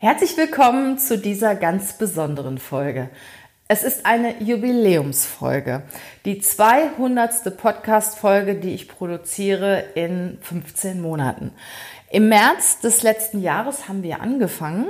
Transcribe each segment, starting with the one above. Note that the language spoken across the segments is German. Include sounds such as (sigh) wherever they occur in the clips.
Herzlich willkommen zu dieser ganz besonderen Folge. Es ist eine Jubiläumsfolge, die 200. Podcast-Folge, die ich produziere in 15 Monaten. Im März des letzten Jahres haben wir angefangen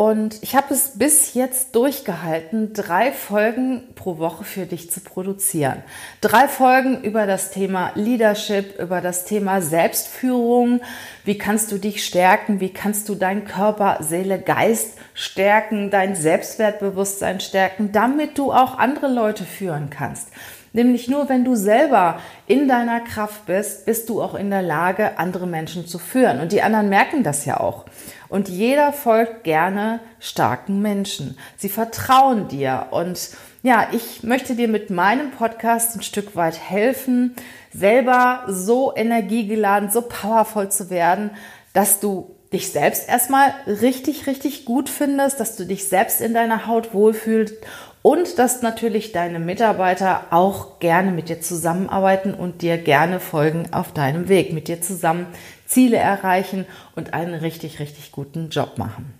und ich habe es bis jetzt durchgehalten, drei Folgen pro Woche für dich zu produzieren. Drei Folgen über das Thema Leadership, über das Thema Selbstführung. Wie kannst du dich stärken? Wie kannst du deinen Körper, Seele, Geist stärken, dein Selbstwertbewusstsein stärken, damit du auch andere Leute führen kannst? Nämlich nur wenn du selber in deiner Kraft bist, bist du auch in der Lage, andere Menschen zu führen. Und die anderen merken das ja auch. Und jeder folgt gerne starken Menschen. Sie vertrauen dir. Und ja, ich möchte dir mit meinem Podcast ein Stück weit helfen, selber so energiegeladen, so powervoll zu werden, dass du dich selbst erstmal richtig, richtig gut findest, dass du dich selbst in deiner Haut wohlfühlst und dass natürlich deine Mitarbeiter auch gerne mit dir zusammenarbeiten und dir gerne folgen auf deinem Weg, mit dir zusammen Ziele erreichen und einen richtig, richtig guten Job machen.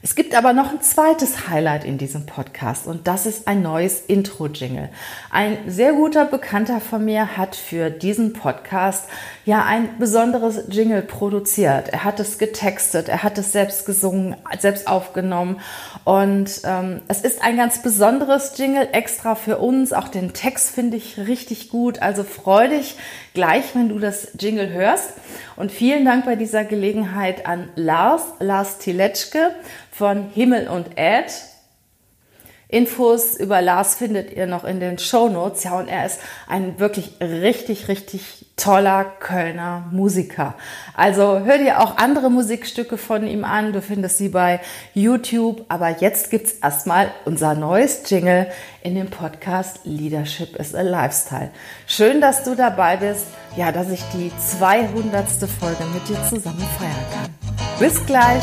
Es gibt aber noch ein zweites Highlight in diesem Podcast und das ist ein neues Intro-Jingle. Ein sehr guter Bekannter von mir hat für diesen Podcast ja ein besonderes Jingle produziert. Er hat es getextet, er hat es selbst gesungen, selbst aufgenommen und ähm, es ist ein ganz besonderes Jingle extra für uns. Auch den Text finde ich richtig gut. Also freu dich gleich, wenn du das Jingle hörst. Und vielen Dank bei dieser Gelegenheit an Lars, Lars Tiletschke von Himmel und Erd. Infos über Lars findet ihr noch in den Show Notes. Ja, und er ist ein wirklich richtig, richtig toller Kölner Musiker. Also hör dir auch andere Musikstücke von ihm an. Du findest sie bei YouTube. Aber jetzt gibt's erstmal unser neues Jingle in dem Podcast Leadership is a Lifestyle. Schön, dass du dabei bist. Ja, dass ich die 200. Folge mit dir zusammen feiern kann. Bis gleich.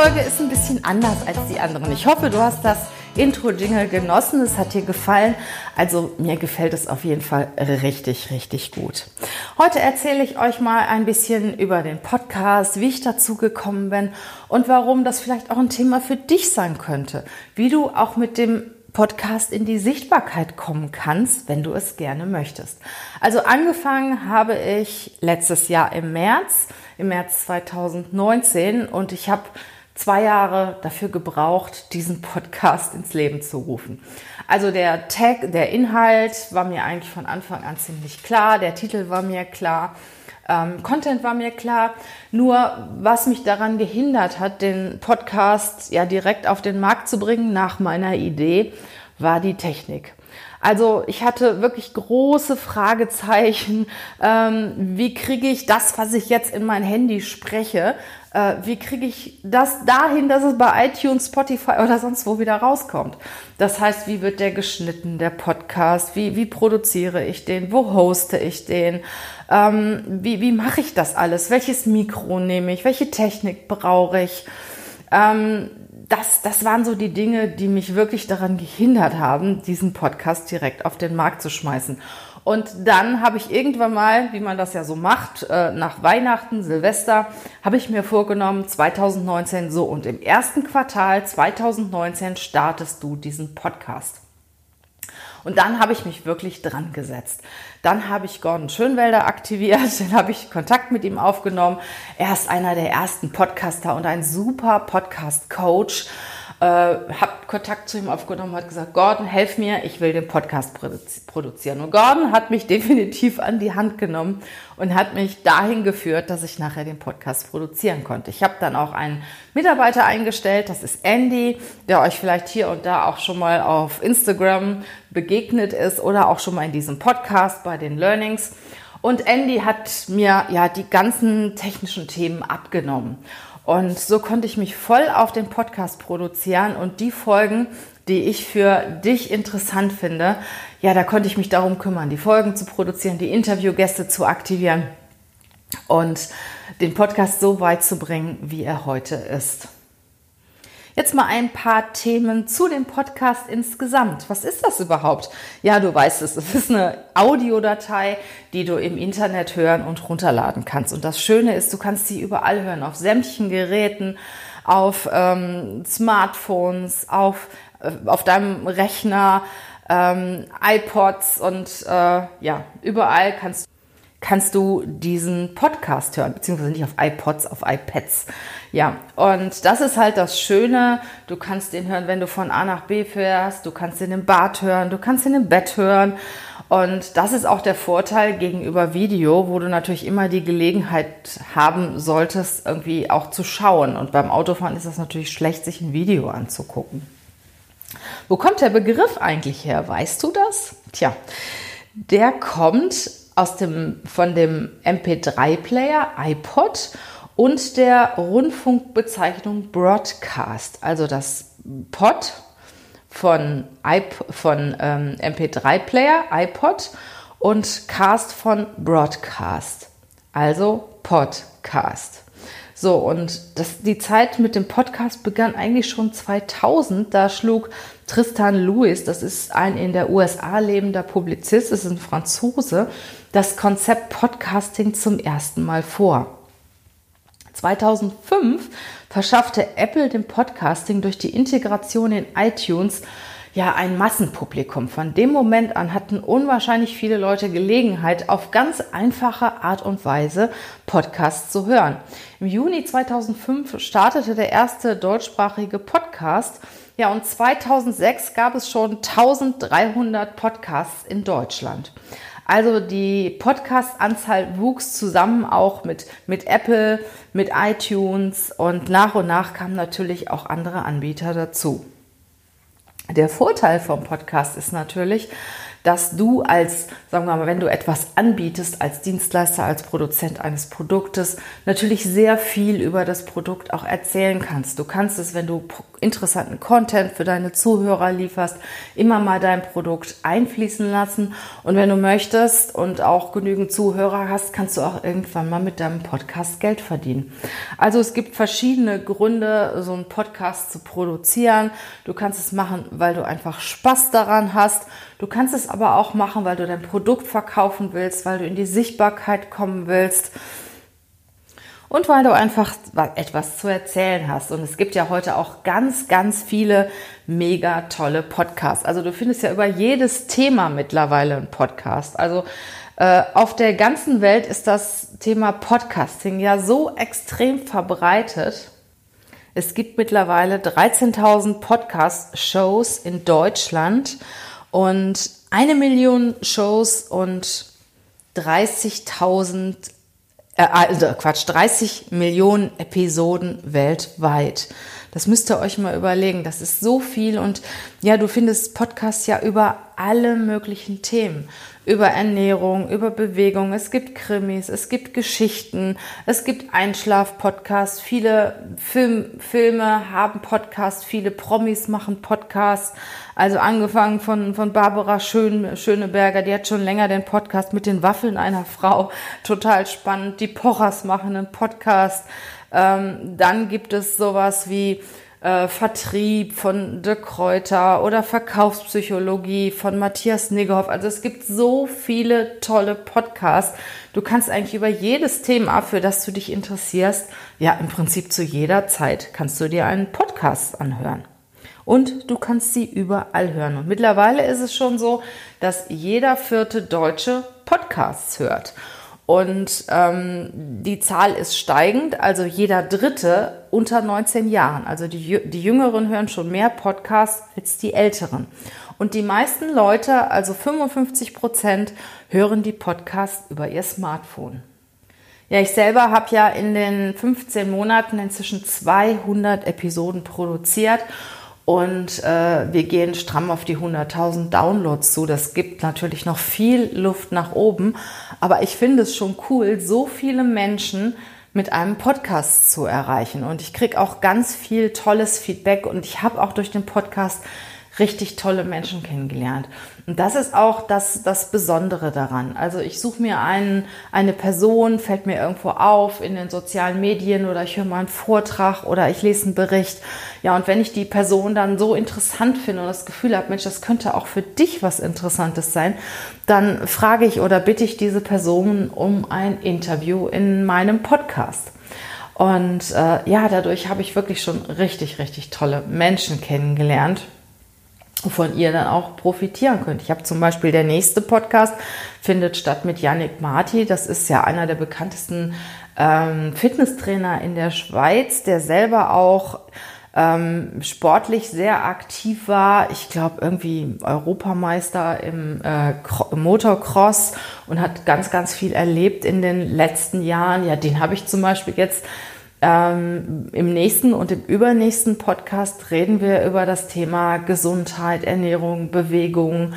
Folge ist ein bisschen anders als die anderen. Ich hoffe, du hast das Intro-Jingle genossen. Es hat dir gefallen. Also mir gefällt es auf jeden Fall richtig, richtig gut. Heute erzähle ich euch mal ein bisschen über den Podcast, wie ich dazu gekommen bin und warum das vielleicht auch ein Thema für dich sein könnte. Wie du auch mit dem Podcast in die Sichtbarkeit kommen kannst, wenn du es gerne möchtest. Also angefangen habe ich letztes Jahr im März, im März 2019 und ich habe zwei Jahre dafür gebraucht, diesen Podcast ins Leben zu rufen. Also der Tag, der Inhalt war mir eigentlich von Anfang an ziemlich klar, der Titel war mir klar, ähm, Content war mir klar. Nur was mich daran gehindert hat, den Podcast ja direkt auf den Markt zu bringen nach meiner Idee, war die Technik. Also ich hatte wirklich große Fragezeichen. Ähm, wie kriege ich das, was ich jetzt in mein Handy spreche, äh, wie kriege ich das dahin, dass es bei iTunes, Spotify oder sonst wo wieder rauskommt. Das heißt, wie wird der geschnitten, der Podcast, wie, wie produziere ich den, wo hoste ich den, ähm, wie, wie mache ich das alles, welches Mikro nehme ich, welche Technik brauche ich. Ähm, das, das waren so die Dinge, die mich wirklich daran gehindert haben, diesen Podcast direkt auf den Markt zu schmeißen. Und dann habe ich irgendwann mal, wie man das ja so macht, äh, nach Weihnachten, Silvester, habe ich mir vorgenommen, 2019 so und im ersten Quartal 2019 startest du diesen Podcast. Und dann habe ich mich wirklich dran gesetzt. Dann habe ich Gordon Schönwelder aktiviert, (laughs) dann habe ich Kontakt mit ihm aufgenommen. Er ist einer der ersten Podcaster und ein super Podcast-Coach. Äh, habe Kontakt zu ihm aufgenommen, hat gesagt, Gordon, helf mir, ich will den Podcast produzieren. Und Gordon hat mich (laughs) definitiv an die Hand genommen und hat mich dahin geführt, dass ich nachher den Podcast produzieren konnte. Ich habe dann auch einen Mitarbeiter eingestellt, das ist Andy, der euch vielleicht hier und da auch schon mal auf Instagram begegnet ist oder auch schon mal in diesem Podcast bei den Learnings. Und Andy hat mir ja die ganzen technischen Themen abgenommen. Und so konnte ich mich voll auf den Podcast produzieren und die Folgen, die ich für dich interessant finde, ja, da konnte ich mich darum kümmern, die Folgen zu produzieren, die Interviewgäste zu aktivieren und den Podcast so weit zu bringen, wie er heute ist. Jetzt mal ein paar Themen zu dem Podcast insgesamt. Was ist das überhaupt? Ja, du weißt es. Es ist eine Audiodatei, die du im Internet hören und runterladen kannst. Und das Schöne ist, du kannst sie überall hören, auf sämtlichen Geräten, auf ähm, Smartphones, auf, äh, auf deinem Rechner, ähm, iPods und äh, ja, überall kannst du kannst du diesen Podcast hören, beziehungsweise nicht auf iPods, auf iPads. Ja, und das ist halt das Schöne. Du kannst den hören, wenn du von A nach B fährst, du kannst ihn im Bad hören, du kannst ihn im Bett hören. Und das ist auch der Vorteil gegenüber Video, wo du natürlich immer die Gelegenheit haben solltest, irgendwie auch zu schauen. Und beim Autofahren ist das natürlich schlecht, sich ein Video anzugucken. Wo kommt der Begriff eigentlich her? Weißt du das? Tja, der kommt aus dem, von dem MP3-Player iPod und der Rundfunkbezeichnung Broadcast, also das Pod von, von ähm, MP3-Player, iPod und Cast von Broadcast, also Podcast. So, und das, die Zeit mit dem Podcast begann eigentlich schon 2000. Da schlug Tristan Lewis, das ist ein in der USA lebender Publizist, ist ein Franzose, das Konzept Podcasting zum ersten Mal vor. 2005 verschaffte Apple dem Podcasting durch die Integration in iTunes ja ein Massenpublikum. Von dem Moment an hatten unwahrscheinlich viele Leute Gelegenheit, auf ganz einfache Art und Weise Podcasts zu hören. Im Juni 2005 startete der erste deutschsprachige Podcast. Ja, und 2006 gab es schon 1300 Podcasts in Deutschland. Also die Podcast-Anzahl wuchs zusammen auch mit, mit Apple, mit iTunes und nach und nach kamen natürlich auch andere Anbieter dazu. Der Vorteil vom Podcast ist natürlich, dass du als, sagen wir mal, wenn du etwas anbietest, als Dienstleister, als Produzent eines Produktes, natürlich sehr viel über das Produkt auch erzählen kannst. Du kannst es, wenn du interessanten Content für deine Zuhörer lieferst, immer mal dein Produkt einfließen lassen. Und wenn du möchtest und auch genügend Zuhörer hast, kannst du auch irgendwann mal mit deinem Podcast Geld verdienen. Also es gibt verschiedene Gründe, so einen Podcast zu produzieren. Du kannst es machen, weil du einfach Spaß daran hast. Du kannst es aber auch machen, weil du dein Produkt verkaufen willst, weil du in die Sichtbarkeit kommen willst und weil du einfach etwas zu erzählen hast. Und es gibt ja heute auch ganz, ganz viele mega tolle Podcasts. Also du findest ja über jedes Thema mittlerweile einen Podcast. Also äh, auf der ganzen Welt ist das Thema Podcasting ja so extrem verbreitet. Es gibt mittlerweile 13.000 Podcast-Shows in Deutschland und eine Million Shows und 30.000, äh, also Quatsch, 30 Millionen Episoden weltweit. Das müsst ihr euch mal überlegen. Das ist so viel und ja, du findest Podcasts ja über alle möglichen Themen über Ernährung, über Bewegung. Es gibt Krimis, es gibt Geschichten, es gibt Einschlaf-Podcasts. Viele Film, Filme haben Podcasts, viele Promis machen Podcasts. Also angefangen von, von Barbara Schön, Schöneberger, die hat schon länger den Podcast mit den Waffeln einer Frau. Total spannend. Die Pochers machen einen Podcast. Ähm, dann gibt es sowas wie äh, Vertrieb von De Kräuter oder Verkaufspsychologie von Matthias Niggerhoff. Also es gibt so viele tolle Podcasts. Du kannst eigentlich über jedes Thema, für das du dich interessierst, ja im Prinzip zu jeder Zeit kannst du dir einen Podcast anhören. Und du kannst sie überall hören. Und mittlerweile ist es schon so, dass jeder vierte Deutsche Podcasts hört. Und ähm, die Zahl ist steigend, also jeder Dritte unter 19 Jahren. Also die, die Jüngeren hören schon mehr Podcasts als die Älteren. Und die meisten Leute, also 55 Prozent, hören die Podcasts über ihr Smartphone. Ja, ich selber habe ja in den 15 Monaten inzwischen 200 Episoden produziert und äh, wir gehen stramm auf die 100.000 Downloads zu. Das gibt natürlich noch viel Luft nach oben, aber ich finde es schon cool, so viele Menschen mit einem Podcast zu erreichen. Und ich kriege auch ganz viel tolles Feedback und ich habe auch durch den Podcast richtig tolle Menschen kennengelernt. Und das ist auch das, das Besondere daran. Also ich suche mir einen, eine Person, fällt mir irgendwo auf in den sozialen Medien oder ich höre mal einen Vortrag oder ich lese einen Bericht. Ja, und wenn ich die Person dann so interessant finde und das Gefühl habe, Mensch, das könnte auch für dich was Interessantes sein, dann frage ich oder bitte ich diese Person um ein Interview in meinem Podcast. Und äh, ja, dadurch habe ich wirklich schon richtig, richtig tolle Menschen kennengelernt wovon ihr dann auch profitieren könnt. Ich habe zum Beispiel der nächste Podcast findet statt mit Yannick Marti. Das ist ja einer der bekanntesten ähm, Fitnesstrainer in der Schweiz, der selber auch ähm, sportlich sehr aktiv war. Ich glaube, irgendwie Europameister im, äh, Motocross und hat ganz, ganz viel erlebt in den letzten Jahren. Ja, den habe ich zum Beispiel jetzt ähm, Im nächsten und im übernächsten Podcast reden wir über das Thema Gesundheit, Ernährung, Bewegung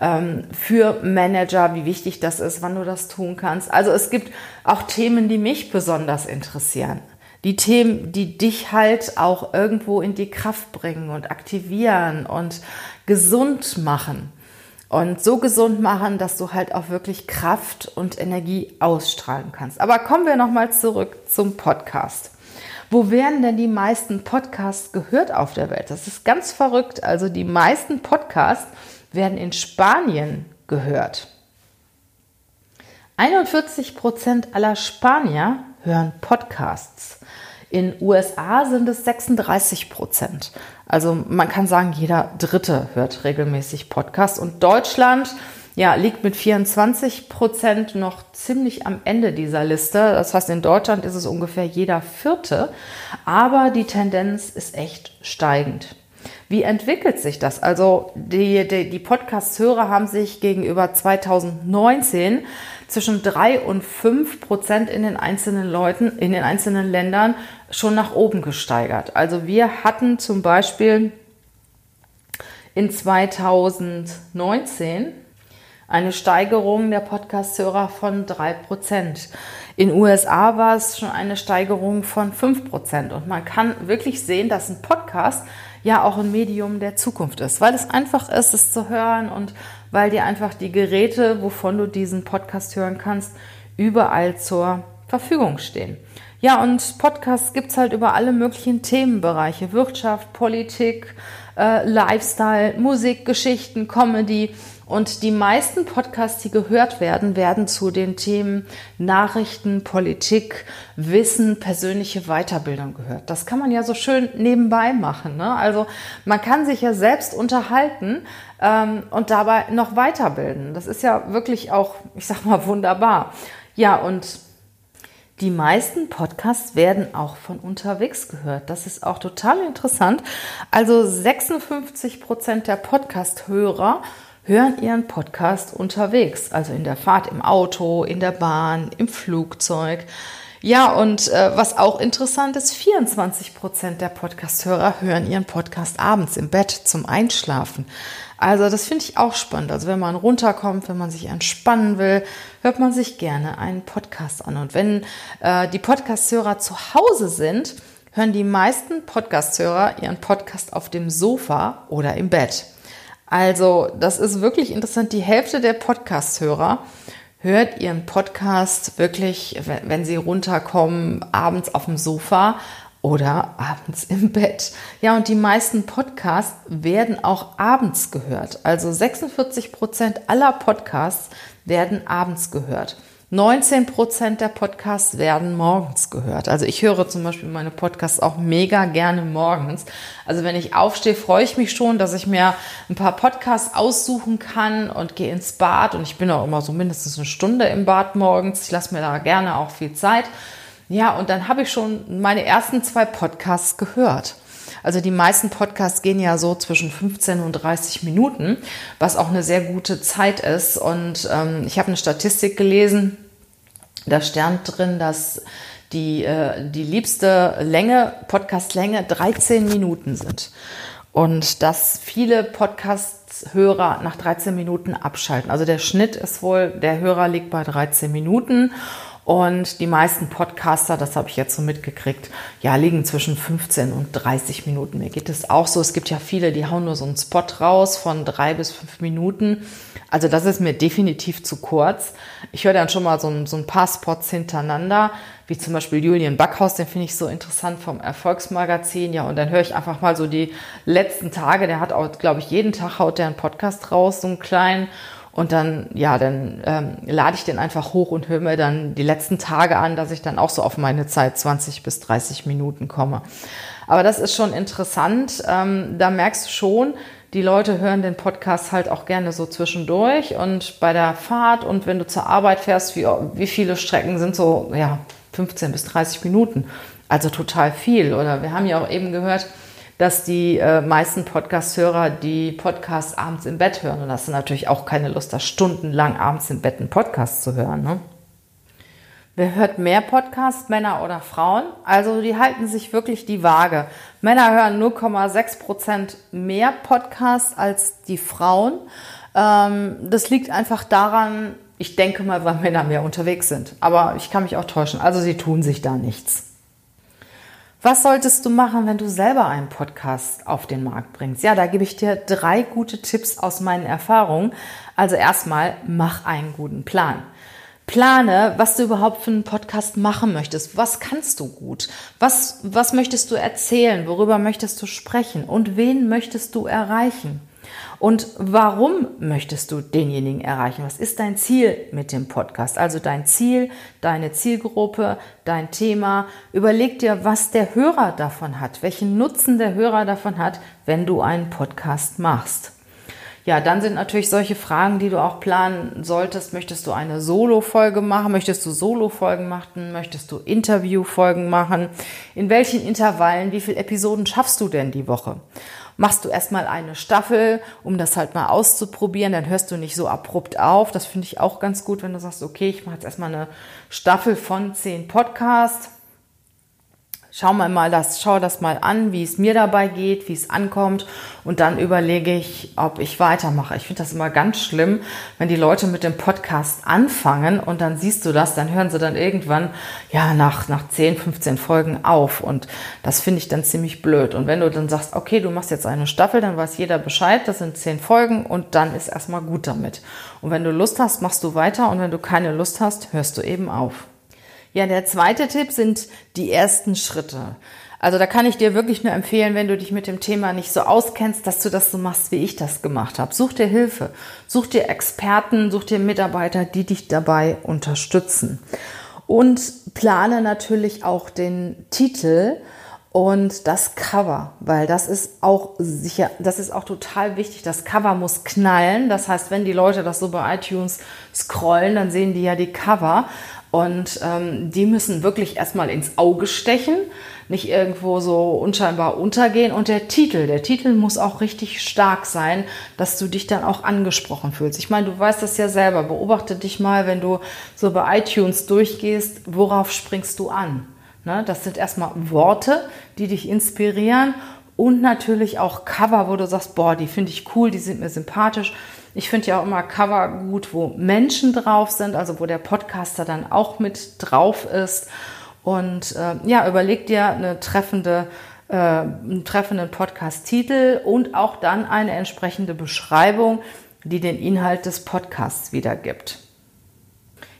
ähm, für Manager, wie wichtig das ist, wann du das tun kannst. Also es gibt auch Themen, die mich besonders interessieren. Die Themen, die dich halt auch irgendwo in die Kraft bringen und aktivieren und gesund machen und so gesund machen, dass du halt auch wirklich Kraft und Energie ausstrahlen kannst. Aber kommen wir nochmal zurück zum Podcast. Wo werden denn die meisten Podcasts gehört auf der Welt? Das ist ganz verrückt. Also die meisten Podcasts werden in Spanien gehört. 41 Prozent aller Spanier hören Podcasts. In USA sind es 36 Prozent. Also man kann sagen, jeder Dritte hört regelmäßig Podcast. Und Deutschland ja, liegt mit 24 Prozent noch ziemlich am Ende dieser Liste. Das heißt, in Deutschland ist es ungefähr jeder Vierte. Aber die Tendenz ist echt steigend. Wie entwickelt sich das? Also die, die, die Podcast-Hörer haben sich gegenüber 2019 zwischen drei und fünf Prozent in den einzelnen Leuten, in den einzelnen Ländern schon nach oben gesteigert. Also wir hatten zum Beispiel in 2019 eine Steigerung der Podcast-Hörer von drei Prozent. In USA war es schon eine Steigerung von fünf Prozent. Und man kann wirklich sehen, dass ein Podcast ja auch ein Medium der Zukunft ist, weil es einfach ist, es zu hören und weil dir einfach die Geräte, wovon du diesen Podcast hören kannst, überall zur Verfügung stehen. Ja, und Podcasts gibt es halt über alle möglichen Themenbereiche, Wirtschaft, Politik, äh, Lifestyle, Musik, Geschichten, Comedy. Und die meisten Podcasts, die gehört werden, werden zu den Themen Nachrichten, Politik, Wissen, persönliche Weiterbildung gehört. Das kann man ja so schön nebenbei machen. Ne? Also man kann sich ja selbst unterhalten ähm, und dabei noch weiterbilden. Das ist ja wirklich auch, ich sag mal, wunderbar. Ja, und die meisten Podcasts werden auch von unterwegs gehört. Das ist auch total interessant. Also 56 Prozent der Podcast-Hörer hören ihren Podcast unterwegs, also in der Fahrt im Auto, in der Bahn, im Flugzeug. Ja, und äh, was auch interessant ist, 24 Prozent der Podcast-Hörer hören ihren Podcast abends im Bett zum Einschlafen. Also das finde ich auch spannend. Also wenn man runterkommt, wenn man sich entspannen will, hört man sich gerne einen Podcast an. Und wenn äh, die Podcast-Hörer zu Hause sind, hören die meisten Podcast-Hörer ihren Podcast auf dem Sofa oder im Bett. Also, das ist wirklich interessant. Die Hälfte der Podcast-Hörer hört ihren Podcast wirklich, wenn sie runterkommen, abends auf dem Sofa oder abends im Bett. Ja, und die meisten Podcasts werden auch abends gehört. Also 46 Prozent aller Podcasts werden abends gehört. 19 Prozent der Podcasts werden morgens gehört. Also ich höre zum Beispiel meine Podcasts auch mega gerne morgens. Also wenn ich aufstehe, freue ich mich schon, dass ich mir ein paar Podcasts aussuchen kann und gehe ins Bad. Und ich bin auch immer so mindestens eine Stunde im Bad morgens. Ich lasse mir da gerne auch viel Zeit. Ja, und dann habe ich schon meine ersten zwei Podcasts gehört. Also die meisten Podcasts gehen ja so zwischen 15 und 30 Minuten, was auch eine sehr gute Zeit ist. Und ähm, ich habe eine Statistik gelesen, da stand drin, dass die, äh, die liebste Länge, Podcastlänge 13 Minuten sind. Und dass viele Podcast-Hörer nach 13 Minuten abschalten. Also der Schnitt ist wohl, der Hörer liegt bei 13 Minuten. Und die meisten Podcaster, das habe ich jetzt so mitgekriegt, ja, liegen zwischen 15 und 30 Minuten. Mir geht es auch so. Es gibt ja viele, die hauen nur so einen Spot raus von drei bis fünf Minuten. Also das ist mir definitiv zu kurz. Ich höre dann schon mal so ein, so ein paar Spots hintereinander, wie zum Beispiel Julian Backhaus, den finde ich so interessant vom Erfolgsmagazin. Ja, und dann höre ich einfach mal so die letzten Tage. Der hat auch, glaube ich, jeden Tag haut der einen Podcast raus, so einen kleinen. Und dann, ja, dann ähm, lade ich den einfach hoch und höre mir dann die letzten Tage an, dass ich dann auch so auf meine Zeit 20 bis 30 Minuten komme. Aber das ist schon interessant. Ähm, da merkst du schon, die Leute hören den Podcast halt auch gerne so zwischendurch und bei der Fahrt und wenn du zur Arbeit fährst, wie, wie viele Strecken sind so, ja, 15 bis 30 Minuten. Also total viel. Oder wir haben ja auch eben gehört, dass die äh, meisten Podcast-Hörer die Podcasts abends im Bett hören. Und das ist natürlich auch keine Lust, da stundenlang abends im Bett einen Podcast zu hören. Ne? Wer hört mehr Podcasts, Männer oder Frauen? Also die halten sich wirklich die Waage. Männer hören 0,6 Prozent mehr Podcasts als die Frauen. Ähm, das liegt einfach daran, ich denke mal, weil Männer mehr unterwegs sind. Aber ich kann mich auch täuschen. Also sie tun sich da nichts. Was solltest du machen, wenn du selber einen Podcast auf den Markt bringst? Ja, da gebe ich dir drei gute Tipps aus meinen Erfahrungen. Also erstmal, mach einen guten Plan. Plane, was du überhaupt für einen Podcast machen möchtest. Was kannst du gut? Was, was möchtest du erzählen? Worüber möchtest du sprechen? Und wen möchtest du erreichen? Und warum möchtest du denjenigen erreichen? Was ist dein Ziel mit dem Podcast? Also dein Ziel, deine Zielgruppe, dein Thema. Überleg dir, was der Hörer davon hat, welchen Nutzen der Hörer davon hat, wenn du einen Podcast machst. Ja, dann sind natürlich solche Fragen, die du auch planen solltest. Möchtest du eine Solo-Folge machen? Möchtest du Solo-Folgen machen? Möchtest du Interview-Folgen machen? In welchen Intervallen? Wie viele Episoden schaffst du denn die Woche? machst du erstmal eine Staffel, um das halt mal auszuprobieren. Dann hörst du nicht so abrupt auf. Das finde ich auch ganz gut, wenn du sagst, okay, ich mache jetzt erstmal eine Staffel von zehn Podcasts schau mal, mal das, schau das mal an, wie es mir dabei geht, wie es ankommt und dann überlege ich, ob ich weitermache. Ich finde das immer ganz schlimm, wenn die Leute mit dem Podcast anfangen und dann siehst du das, dann hören sie dann irgendwann, ja, nach, nach 10, 15 Folgen auf und das finde ich dann ziemlich blöd. Und wenn du dann sagst, okay, du machst jetzt eine Staffel, dann weiß jeder Bescheid, das sind 10 Folgen und dann ist erstmal gut damit. Und wenn du Lust hast, machst du weiter und wenn du keine Lust hast, hörst du eben auf. Ja, der zweite Tipp sind die ersten Schritte. Also da kann ich dir wirklich nur empfehlen, wenn du dich mit dem Thema nicht so auskennst, dass du das so machst, wie ich das gemacht habe. Such dir Hilfe, such dir Experten, such dir Mitarbeiter, die dich dabei unterstützen. Und plane natürlich auch den Titel und das Cover, weil das ist auch sicher, das ist auch total wichtig. Das Cover muss knallen. Das heißt, wenn die Leute das so bei iTunes scrollen, dann sehen die ja die Cover. Und ähm, die müssen wirklich erstmal ins Auge stechen, nicht irgendwo so unscheinbar untergehen. Und der Titel, der Titel muss auch richtig stark sein, dass du dich dann auch angesprochen fühlst. Ich meine, du weißt das ja selber. Beobachte dich mal, wenn du so bei iTunes durchgehst, worauf springst du an? Ne? Das sind erstmal Worte, die dich inspirieren und natürlich auch Cover, wo du sagst, boah, die finde ich cool, die sind mir sympathisch. Ich finde ja auch immer Cover gut, wo Menschen drauf sind, also wo der Podcaster dann auch mit drauf ist. Und äh, ja, überleg dir eine treffende, äh, einen treffenden Podcast-Titel und auch dann eine entsprechende Beschreibung, die den Inhalt des Podcasts wiedergibt.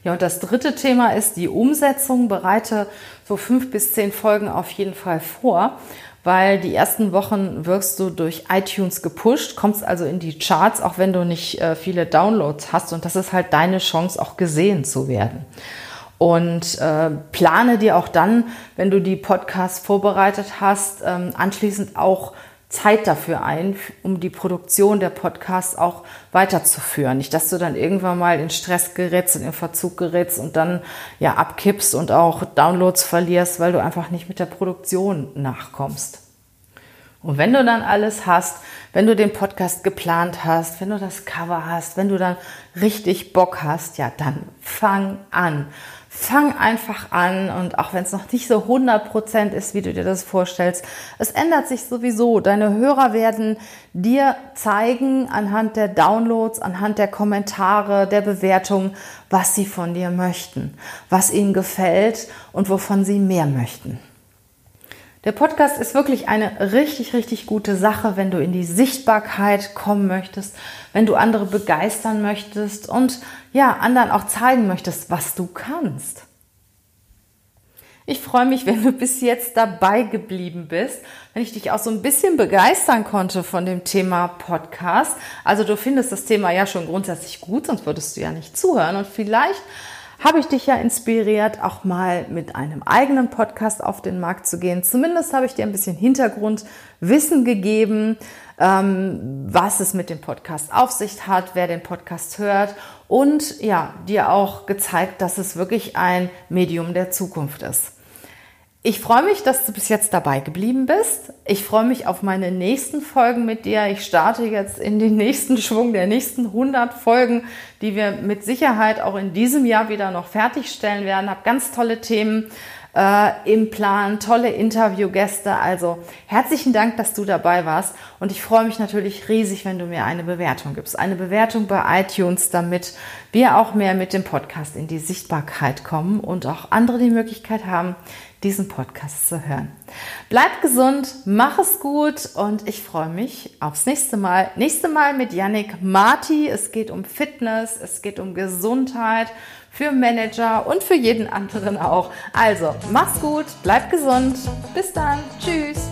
Ja, und das dritte Thema ist die Umsetzung. Bereite so fünf bis zehn Folgen auf jeden Fall vor weil die ersten Wochen wirkst du durch iTunes gepusht, kommst also in die Charts, auch wenn du nicht äh, viele Downloads hast. Und das ist halt deine Chance, auch gesehen zu werden. Und äh, plane dir auch dann, wenn du die Podcasts vorbereitet hast, ähm, anschließend auch Zeit dafür ein, um die Produktion der Podcasts auch weiterzuführen. Nicht, dass du dann irgendwann mal in Stress gerätst, in Verzug gerätst und dann ja abkippst und auch Downloads verlierst, weil du einfach nicht mit der Produktion nachkommst. Und wenn du dann alles hast, wenn du den Podcast geplant hast, wenn du das Cover hast, wenn du dann richtig Bock hast, ja, dann fang an fang einfach an und auch wenn es noch nicht so 100% ist, wie du dir das vorstellst, es ändert sich sowieso. Deine Hörer werden dir zeigen anhand der Downloads, anhand der Kommentare, der Bewertungen, was sie von dir möchten, was ihnen gefällt und wovon sie mehr möchten. Der Podcast ist wirklich eine richtig, richtig gute Sache, wenn du in die Sichtbarkeit kommen möchtest, wenn du andere begeistern möchtest und ja, anderen auch zeigen möchtest, was du kannst. Ich freue mich, wenn du bis jetzt dabei geblieben bist, wenn ich dich auch so ein bisschen begeistern konnte von dem Thema Podcast. Also du findest das Thema ja schon grundsätzlich gut, sonst würdest du ja nicht zuhören. Und vielleicht habe ich dich ja inspiriert, auch mal mit einem eigenen Podcast auf den Markt zu gehen. Zumindest habe ich dir ein bisschen Hintergrundwissen gegeben, ähm, was es mit dem Podcast auf sich hat, wer den Podcast hört und ja, dir auch gezeigt, dass es wirklich ein Medium der Zukunft ist. Ich freue mich, dass du bis jetzt dabei geblieben bist. Ich freue mich auf meine nächsten Folgen mit dir. Ich starte jetzt in den nächsten Schwung der nächsten 100 Folgen, die wir mit Sicherheit auch in diesem Jahr wieder noch fertigstellen werden. Hab ganz tolle Themen äh, im Plan, tolle Interviewgäste. Also herzlichen Dank, dass du dabei warst. Und ich freue mich natürlich riesig, wenn du mir eine Bewertung gibst. Eine Bewertung bei iTunes, damit wir auch mehr mit dem Podcast in die Sichtbarkeit kommen und auch andere die Möglichkeit haben, diesen Podcast zu hören. Bleib gesund, mach es gut und ich freue mich aufs nächste Mal. Nächste Mal mit Yannick Marti. Es geht um Fitness, es geht um Gesundheit für Manager und für jeden anderen auch. Also, mach's gut, bleib gesund. Bis dann. Tschüss.